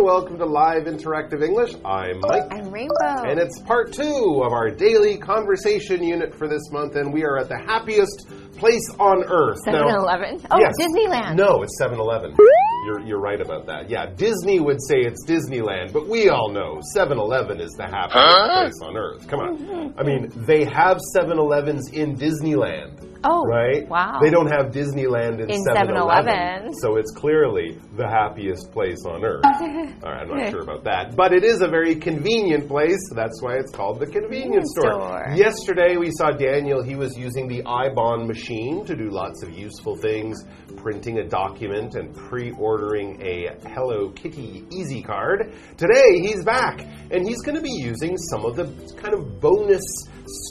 everyone. Welcome to Live Interactive English. I'm oh, Mike. I'm Rainbow. And it's part two of our daily conversation unit for this month, and we are at the happiest place on earth. 7 Eleven. Oh, yes. Disneyland. No, it's 7 Eleven. You're, you're right about that. Yeah, Disney would say it's Disneyland, but we all know 7 Eleven is the happiest place on earth. Come on. I mean, they have 7 Elevens in Disneyland. Oh, Right? Wow. They don't have Disneyland in, In 7 Eleven. 7-Eleven. So it's clearly the happiest place on earth. All right, I'm not sure about that. But it is a very convenient place. That's why it's called the convenience store. store. Yesterday we saw Daniel. He was using the ibon machine to do lots of useful things, printing a document and pre ordering a Hello Kitty Easy card. Today he's back and he's going to be using some of the kind of bonus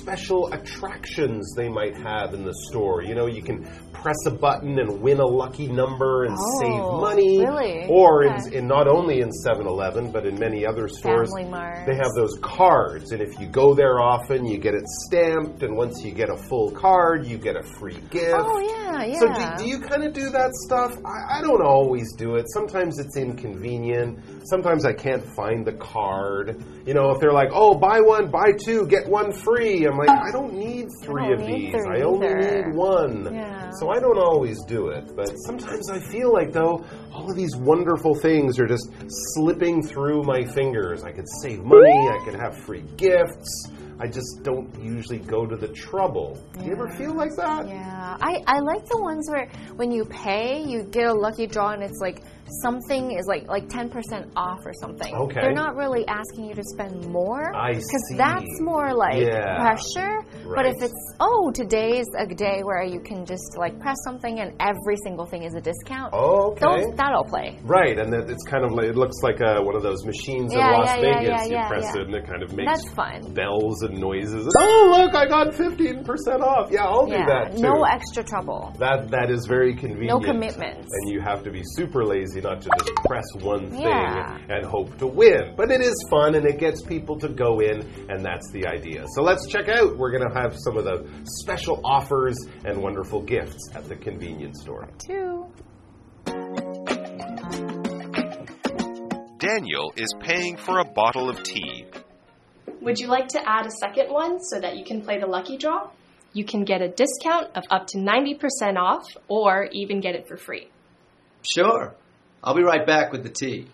special attractions they might have in the store. You know, you can press a button and win a lucky number and Oh, save money. really? Or in, Okay. in not only in 7 Eleven, but in many other stores, they have those cards. And if you go there often, you get it stamped. And once you get a full card, you get a free gift. Oh, yeah, yeah. So do, do you kind of do that stuff? I, I don't always do it. Sometimes it's inconvenient. Sometimes I can't find the card. You know, if they're like, "Oh, buy one, buy two, get one free," I'm like, I don't need three don't of need these. I only either. need one. Yeah. So I don't always do it. But sometimes I feel like though all of these wonderful things are just slipping through my fingers. I could save money. I could have free gifts. I just don't usually go to the trouble. Do you ever feel like that? Yeah, I, I like the ones where when you pay, you get a lucky draw and it's like something is like like 10% off or something. Okay. They're not really asking you to spend more. I see. Because that's more like Yeah. pressure. But if it's, oh, today's a day where you can just like press something and every single thing is a discount. Oh, okay. Those, that'll play. Right, and that it's kind of like it looks like uh one of those machines Yeah, in Las yeah, Vegas. yeah, you press it and it kind of makes That's fun. bells and noises. And, oh, look, I got fifteen percent off. Yeah, I'll do that too. no extra trouble. that that is very convenient. No commitments. And you have to be super lazy not to just press one thing Yeah. and hope to win. But it is fun and it gets people to go in, and that's the idea. So let's check out. We're going to have some of the special offers and wonderful gifts at the convenience store. Two. Daniel is paying for a bottle of tea. Would you like to add a second one so that you can play the lucky draw? You can get a discount of up to 90% off or even get it for free. Sure. I'll be right back with the tea.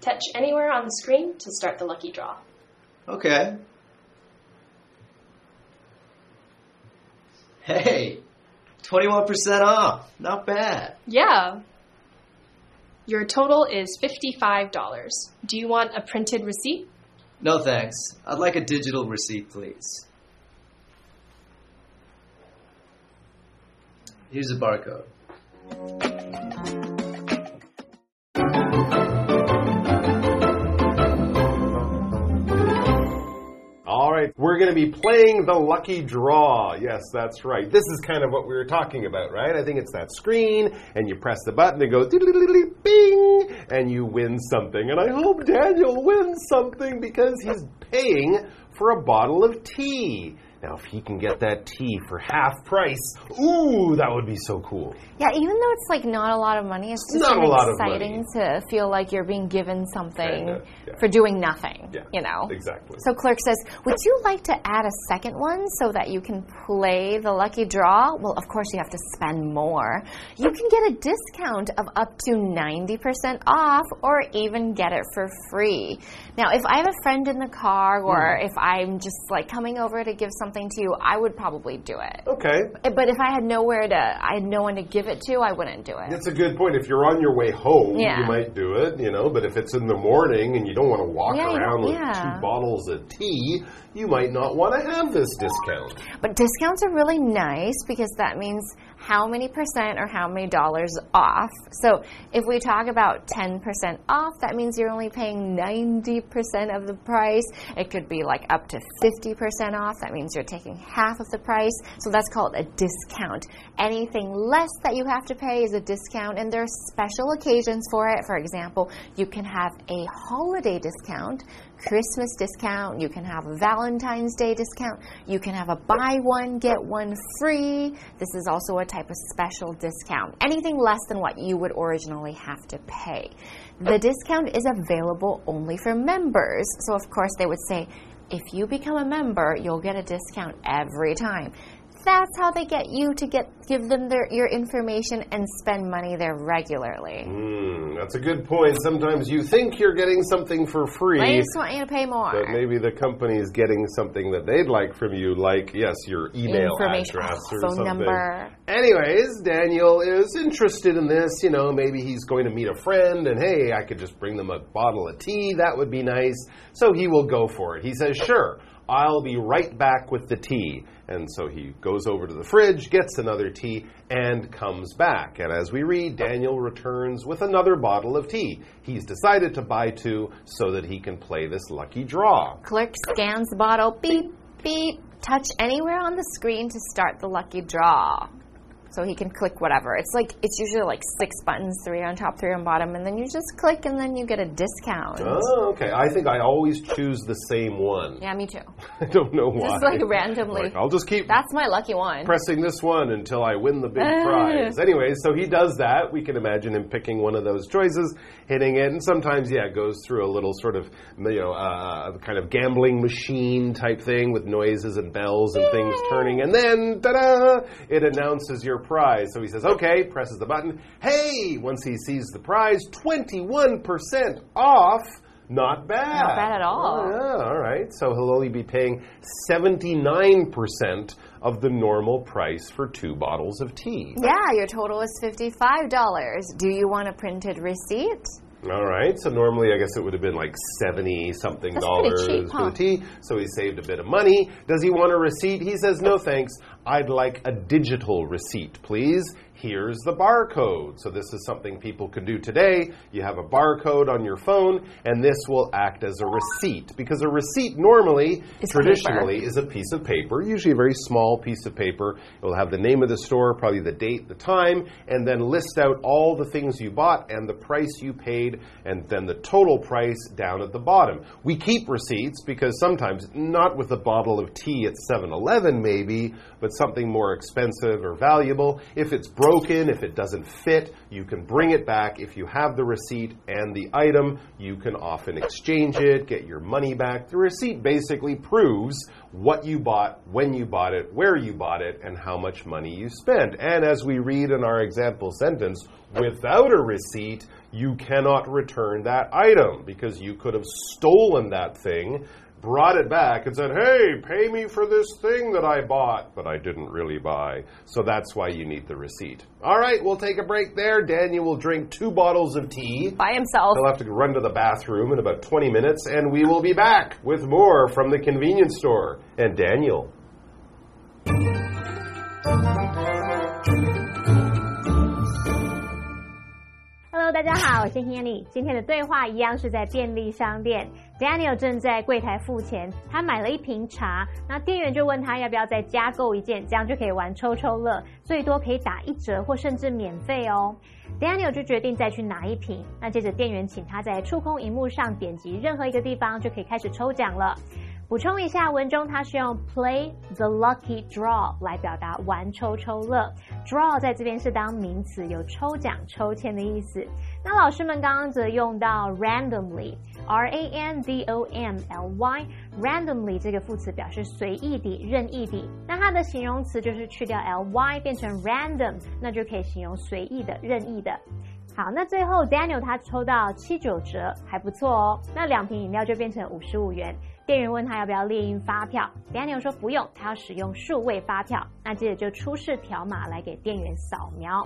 Touch anywhere on the screen to start the lucky draw. Okay. Hey, 21% off. Not bad. Yeah. Your total is $55. Do you want a printed receipt? No thanks. I'd like a digital receipt, please. Here's a barcode. All right, we're going to be playing the lucky draw. Yes, that's right. This is kind of what we were talking about, right? I think it's that screen, and you press the button, it goes bing, and you win something. And I hope Daniel wins something because he's paying for a bottle of tea. Now, if he can get that tea for half price, ooh, that would be so cool. Yeah, even though it's like not a lot of money, it's just Not kind a lot of exciting to feel like you're being given something yeah. for doing nothing. Yeah, You know. exactly. So clerk says, "Would you like to add a second one so that you can play the lucky draw?" Well, of course you have to spend more. You can get a discount of up to 90% off or even get it for free. Now, if I have a friend in the car or Hmm. if I'm just like coming over to give something to you, I would probably do it. Okay, eh, But if I had nowhere to, I had no one to give it to, I wouldn't do it. That's a good point. If you're on your way home, Yeah. you might do it, you know, but if it's in the morning and you don't want to walk Yeah, around with yeah. two bottles of tea, you might not want to have this discount. But discounts are really nice because that means how many percent or how many dollars off. So if we talk about 10% off, that means you're only paying 90% of the price. It could be like up to 50% off. That means you're taking half of the price. So that's called a discount. Anything less that you have to pay is a discount, and there are special occasions for it. For example, you can have a holiday discount. Christmas discount, you can have a Valentine's Day discount, you can have a buy one, get one free. This is also a type of special discount, anything less than what you would originally have to pay. The discount is available only for members. So, of course, they would say, if you become a member, you'll get a discount every time that's how they get you to get give them their your information and spend money there regularly. Mm, that's a good point. Sometimes you think you're getting something for free. They just want you to pay more. But maybe the company is getting something that they'd like from you, like yes, your email address or phone something. number. Anyways, Daniel is interested in this. You know, maybe he's going to meet a friend, and hey, I could just bring them a bottle of tea. That would be nice. So he will go for it. He says, "Sure." I'll be right back with the tea. And so he goes over to the fridge, gets another tea, and comes back. And as we read, Daniel returns with another bottle of tea. He's decided to buy two so that he can play this lucky draw. Clerk scans the bottle, beep, beep, touch anywhere on the screen to start the lucky draw. So he can click whatever. It's like it's usually like six buttons, three on top, three on bottom, and then you just click and then you get a discount. Oh, okay. I think I always choose the same one. Yeah, me too. I don't know why. Just like randomly. Like, I'll just keep That's my lucky one. pressing this one until I win the big prize. Anyway, so he does that. We can imagine him picking one of those choices, hitting it, and sometimes, yeah, it goes through a little sort of, you know, uh, kind of gambling machine type thing with noises and bells and things turning, and then, ta-da! It announces your prize. So he says, okay, presses the button. Hey! Once he sees the prize, 21% off. Not bad. Not bad at all. Oh, yeah, all right. So he'll only be paying 79% of the normal price for two bottles of tea. Yeah, your total is $55. Do you want a printed receipt? All right. So normally, I guess it would have been like 70 something That's dollars cheap, for huh? the tea. So he saved a bit of money. Does he want a receipt? He says, no thanks. I'd like a digital receipt, please. Here's the barcode. So, this is something people can do today. You have a barcode on your phone, and this will act as a receipt. Because a receipt normally, Is traditionally, is a piece of paper, usually a very small piece of paper. It will have the name of the store, probably the date, the time, and then list out all the things you bought and the price you paid, and then the total price down at the bottom. We keep receipts because sometimes, not with a bottle of tea at 7 Eleven, maybe, but something more expensive or valuable. If it's broken, if it doesn't fit, you can bring it back. If you have the receipt and the item, you can often exchange it, get your money back. The receipt basically proves what you bought, when you bought it, where you bought it, and how much money you spent. And as we read in our example sentence, without a receipt, you cannot return that item because you could have stolen that thing brought it back and said, Hey, pay me for this thing that I bought, but I didn't really buy. So that's why you need the receipt. All right, we'll take a break there. Daniel will drink two bottles of tea. By himself. He'll have to run to the bathroom in about 20 minutes, and we will be back with more from the convenience store and Daniel. Hello，大家好，我是 Hanny。今天的对话一样是在便利商店 ，Daniel 正在柜台付钱，他买了一瓶茶，那店员就问他要不要再加购一件，这样就可以玩抽抽乐，最多可以打一折或甚至免费哦。Daniel 就决定再去拿一瓶，那接着店员请他在触控荧幕上点击任何一个地方就可以开始抽奖了。补充一下，文中它是用 play the lucky draw 来表达玩抽抽乐。draw 在这边是当名词，有抽奖、抽签的意思。那老师们刚刚则用到 randomly，r a n d o m l y，randomly 这个副词表示随意的、任意的。那它的形容词就是去掉 l y 变成 random，那就可以形容随意的、任意的。好，那最后 Daniel 他抽到七九折，还不错哦。那两瓶饮料就变成五十五元。店员问他要不要列印发票，Daniel 说不用，他要使用数位发票。那接着就出示条码来给店员扫描。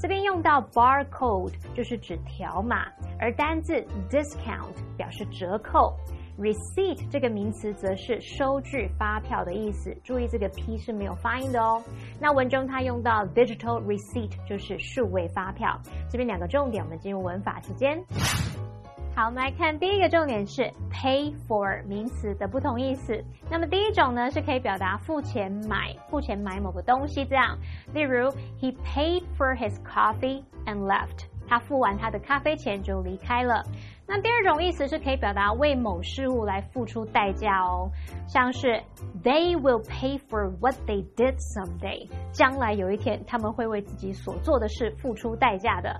这边用到 barcode 就是指条码，而单字 discount 表示折扣。receipt 这个名词则是收据、发票的意思。注意这个 p 是没有发音的哦。那文中它用到 digital receipt 就是数位发票。这边两个重点，我们进入文法时间。好，我们来看第一个重点是 pay for 名词的不同意思。那么第一种呢是可以表达付钱买，付钱买某个东西这样。例如，He paid for his coffee and left。他付完他的咖啡钱就离开了。那第二种意思是可以表达为某事物来付出代价哦，像是 They will pay for what they did someday，将来有一天他们会为自己所做的事付出代价的。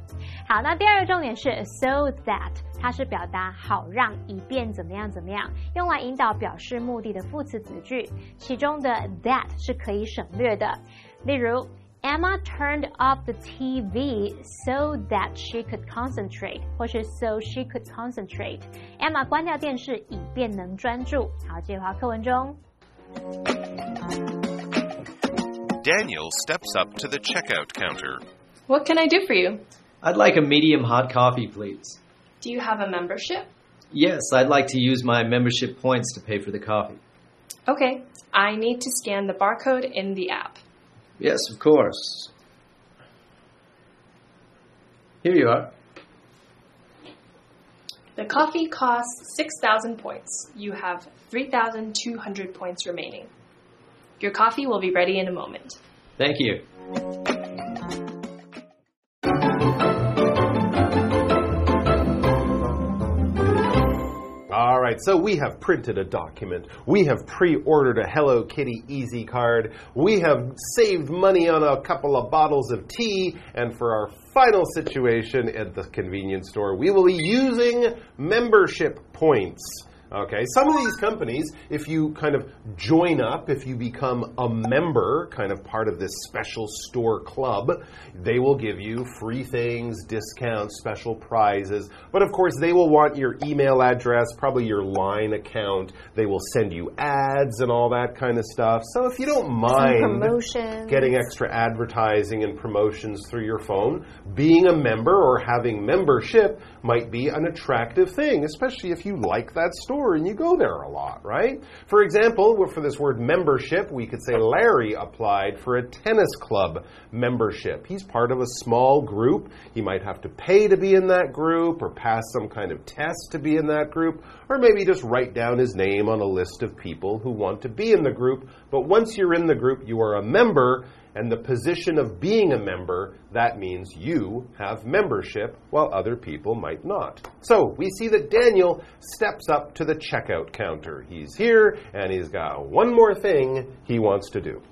好，那第二个重点是 so that，它是表达好让以便怎么样怎么样，用来引导表示目的的副词子句，其中的 that 是可以省略的。例如。Emma turned off the TV so that she could concentrate，或是 so she could concentrate。Emma 关掉电视以便能专注。好，这句话课文中。Daniel steps up to the checkout counter. What can I do for you? I'd like a medium hot coffee, please. Do you have a membership? Yes, I'd like to use my membership points to pay for the coffee. Okay, I need to scan the barcode in the app. Yes, of course. Here you are. The coffee costs 6,000 points. You have 3,200 points remaining. Your coffee will be ready in a moment. Thank you. Right, so we have printed a document. We have pre ordered a Hello Kitty Easy card. We have saved money on a couple of bottles of tea. And for our final situation at the convenience store, we will be using membership points. Okay, some of these companies, if you kind of join up, if you become a member, kind of part of this special store club, they will give you free things, discounts, special prizes. But of course, they will want your email address, probably your line account. They will send you ads and all that kind of stuff. So if you don't mind getting extra advertising and promotions through your phone, being a member or having membership might be an attractive thing, especially if you like that store and you go there a lot, right? For example, for this word membership, we could say Larry applied for a tennis club membership. He's part of a small group. He might have to pay to be in that group or pass some kind of test to be in that group, or maybe just write down his name on a list of people who want to be in the group. But once you're in the group, you are a member and the position of being a member, that means you have membership while other people might not. So we see that Daniel steps up to the checkout counter. He's here and he's got one more thing he wants to do.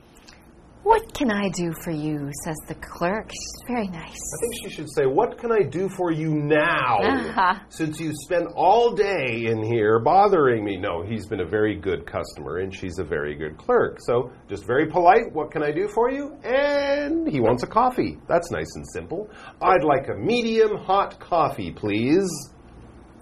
What can I do for you? says the clerk. She's very nice. I think she should say, What can I do for you now? Uh-huh. Since you spent all day in here bothering me. No, he's been a very good customer and she's a very good clerk. So just very polite, What can I do for you? And he wants a coffee. That's nice and simple. I'd like a medium hot coffee, please.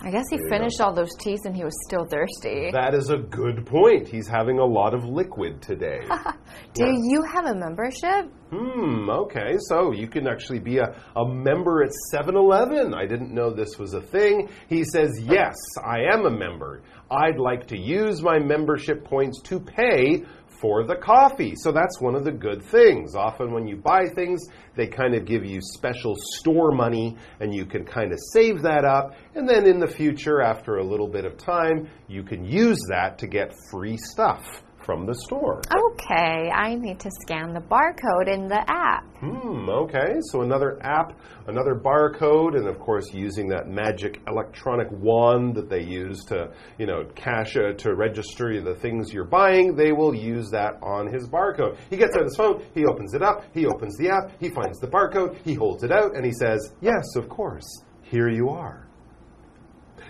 I guess he finished all those teas and he was still thirsty. That is a good point. He's having a lot of liquid today. Do you have a membership? Hmm, okay. So you can actually be a, a member at 7 Eleven. I didn't know this was a thing. He says, Yes, I am a member. I'd like to use my membership points to pay for the coffee. So that's one of the good things. Often when you buy things, they kind of give you special store money and you can kind of save that up. And then in the future, after a little bit of time, you can use that to get free stuff from the store. Okay, I need to scan the barcode in the app. Hmm, okay. So another app, another barcode, and of course using that magic electronic wand that they use to, you know, cash uh, to register the things you're buying, they will use that on his barcode. He gets out his phone, he opens it up, he opens the app, he finds the barcode, he holds it out, and he says, Yes, of course. Here you are.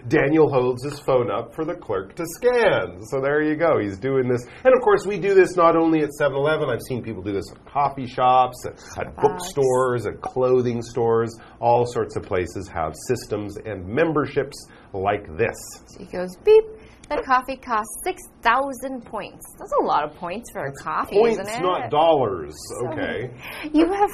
Daniel holds his phone up for the clerk to scan. So there you go. He's doing this. And of course, we do this not only at 7 Eleven, I've seen people do this at coffee shops, at, at bookstores, at clothing stores. All sorts of places have systems and memberships like this. So he goes beep. The coffee costs 6,000 points. That's a lot of points for a coffee, Points, isn't it? not dollars. Okay. You have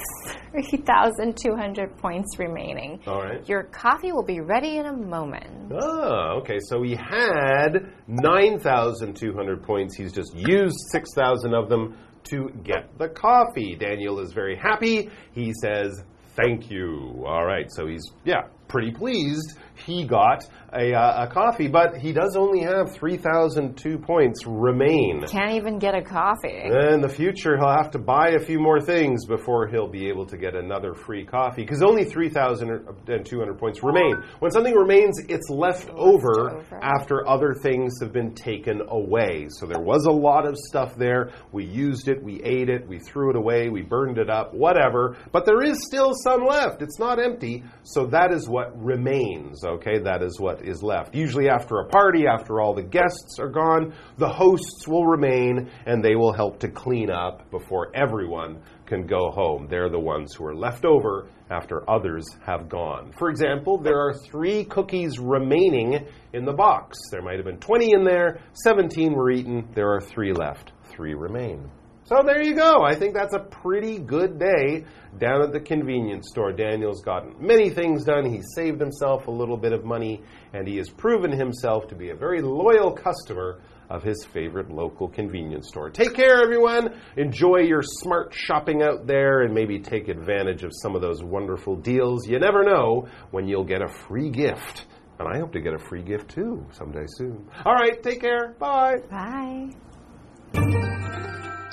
3,200 points remaining. All right. Your coffee will be ready in a moment. Oh, okay. So he had 9,200 points. He's just used 6,000 of them to get the coffee. Daniel is very happy. He says, Thank you. All right. So he's, yeah, pretty pleased he got a, uh, a coffee, but he does only have 3,002 points remain. Can't even get a coffee. In the future, he'll have to buy a few more things before he'll be able to get another free coffee because only 3,200 points remain. When something remains, it's left over over. after other things have been taken away. So there was a lot of stuff there. We used it, we ate it, we threw it away, we burned it up, whatever. But there is still some left. It's not empty. So that is what remains, okay? That is what is left. Usually, after a party, after all the guests are gone, the hosts will remain and they will help to clean up before everyone can go home. They're the ones who are left over after others have gone. For example, there are three cookies remaining in the box. There might have been 20 in there, 17 were eaten, there are three left. Three remain. So there you go. I think that's a pretty good day down at the convenience store. Daniel's gotten many things done. He saved himself a little bit of money, and he has proven himself to be a very loyal customer of his favorite local convenience store. Take care, everyone. Enjoy your smart shopping out there and maybe take advantage of some of those wonderful deals. You never know when you'll get a free gift. And I hope to get a free gift too someday soon. All right, take care. Bye. Bye.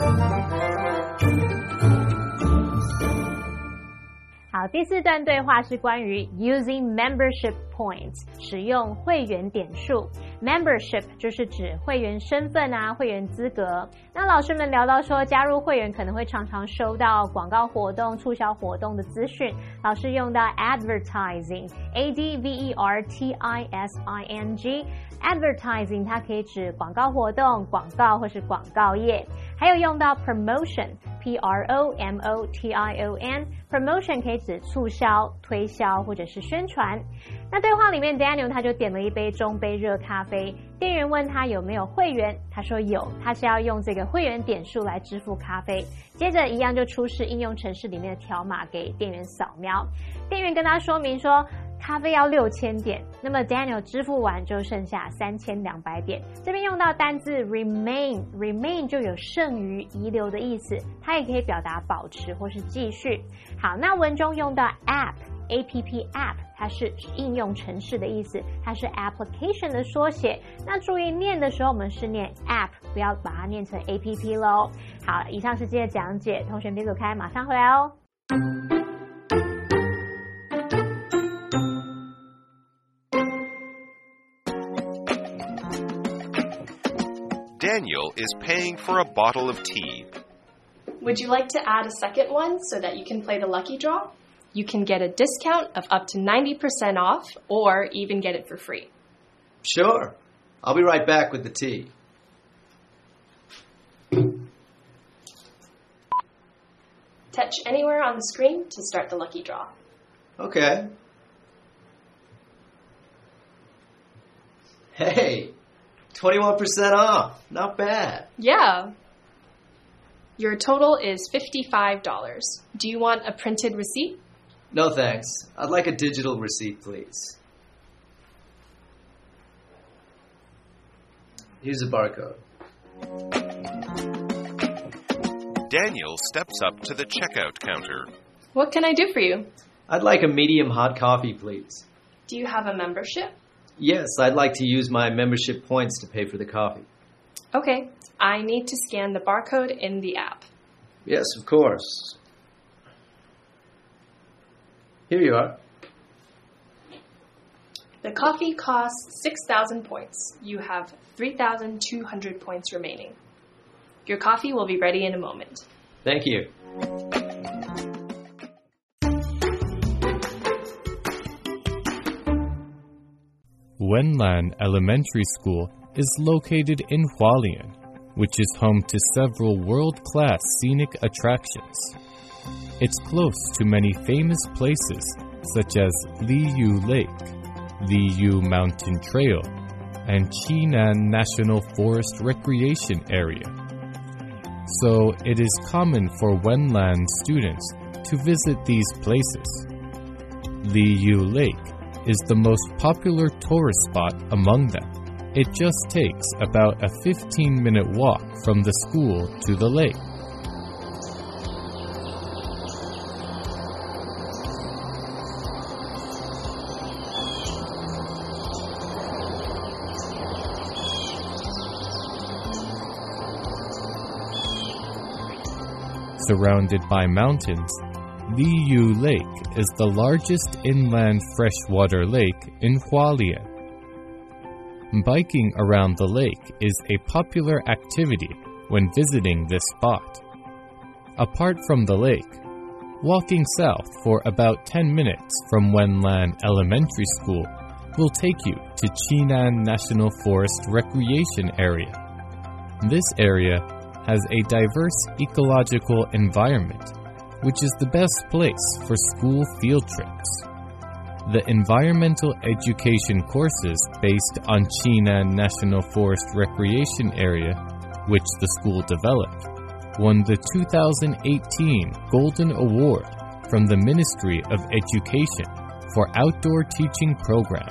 Thank you. 好，第四段对话是关于 using membership points 使用会员点数。membership 就是指会员身份啊，会员资格。那老师们聊到说，加入会员可能会常常收到广告活动、促销活动的资讯。老师用到 advertising，a d v e r t i s i n g。advertising 它可以指广告活动、广告或是广告业，还有用到 promotion P R O M O T I O N promotion 可以指促销、推销或者是宣传。那对话里面，Daniel 他就点了一杯中杯热咖啡，店员问他有没有会员，他说有，他是要用这个会员点数来支付咖啡。接着一样就出示应用程式里面的条码给店员扫描，店员跟他说明说。咖啡要六千点，那么 Daniel 支付完就剩下三千两百点。这边用到单字 remain，remain 就有剩余、遗留的意思，它也可以表达保持或是继续。好，那文中用到 app，a p p app，它是应用程式的意思，它是 application 的缩写。那注意念的时候，我们是念 app，不要把它念成 a p p 喽。好，以上是今天的讲解，同学别走开，马上回来哦。Daniel is paying for a bottle of tea. Would you like to add a second one so that you can play the lucky draw? You can get a discount of up to 90% off or even get it for free. Sure. I'll be right back with the tea. Touch anywhere on the screen to start the lucky draw. Okay. Hey, 21% off. Not bad. Yeah. Your total is $55. Do you want a printed receipt? No thanks. I'd like a digital receipt, please. Here's a barcode. Daniel steps up to the checkout counter. What can I do for you? I'd like a medium hot coffee, please. Do you have a membership? Yes, I'd like to use my membership points to pay for the coffee. Okay, I need to scan the barcode in the app. Yes, of course. Here you are. The coffee costs 6,000 points. You have 3,200 points remaining. Your coffee will be ready in a moment. Thank you. Wenlan Elementary School is located in Hualien, which is home to several world class scenic attractions. It's close to many famous places such as Liyu Lake, Liyu Mountain Trail, and Chinan National Forest Recreation Area. So it is common for Wenlan students to visit these places. Liyu Lake is the most popular tourist spot among them. It just takes about a 15 minute walk from the school to the lake. Surrounded by mountains, Liyu Lake is the largest inland freshwater lake in Hualien. Biking around the lake is a popular activity when visiting this spot. Apart from the lake, walking south for about 10 minutes from Wenlan Elementary School will take you to Chinan National Forest Recreation Area. This area has a diverse ecological environment, which is the best place for school field trips. The environmental education courses based on Chinan National Forest Recreation Area, which the school developed, won the 2018 Golden Award from the Ministry of Education for Outdoor Teaching Program.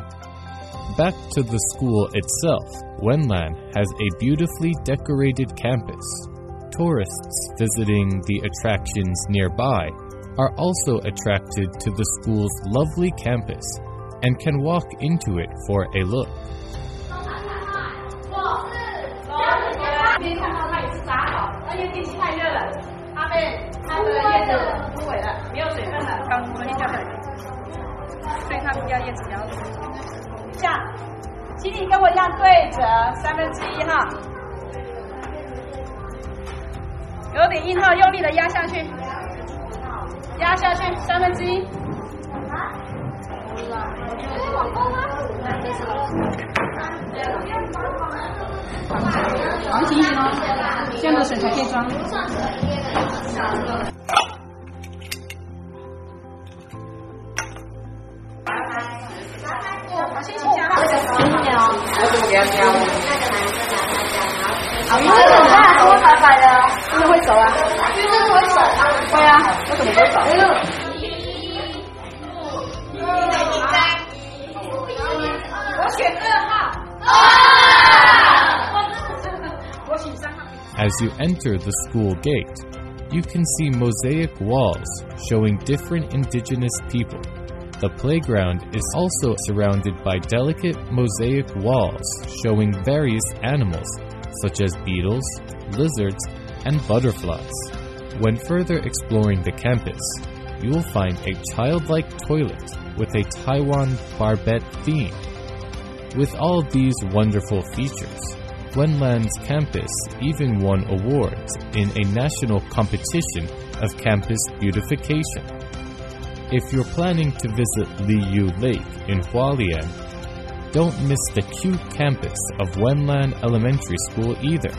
Back to the school itself, Wenlan has a beautifully decorated campus. Tourists visiting the attractions nearby are also attracted to the school's lovely campus and can walk into it for a look. 有点硬套用力的压下去。压下去三分之一。啊可以哦这样的水才可以装。拜拜拜拜谢。谢去我怎么给他加那个男生来 好，因为很大，多白白的，真的会走啊？真的会走啊？会啊，为什么会走？我选二号。我选三号。 As you enter the school gate, you can see mosaic walls showing different indigenous people. The playground is also surrounded by delicate mosaic walls showing various animals such as beetles, lizards, and butterflies. When further exploring the campus, you will find a childlike toilet with a Taiwan barbet theme. With all these wonderful features, Wenlan's campus even won awards in a national competition of campus beautification. If you're planning to visit Liyu Lake in Hualien, don't miss the cute campus of Wenlan Elementary School either.